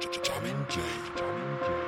Jamin J. Jamin J.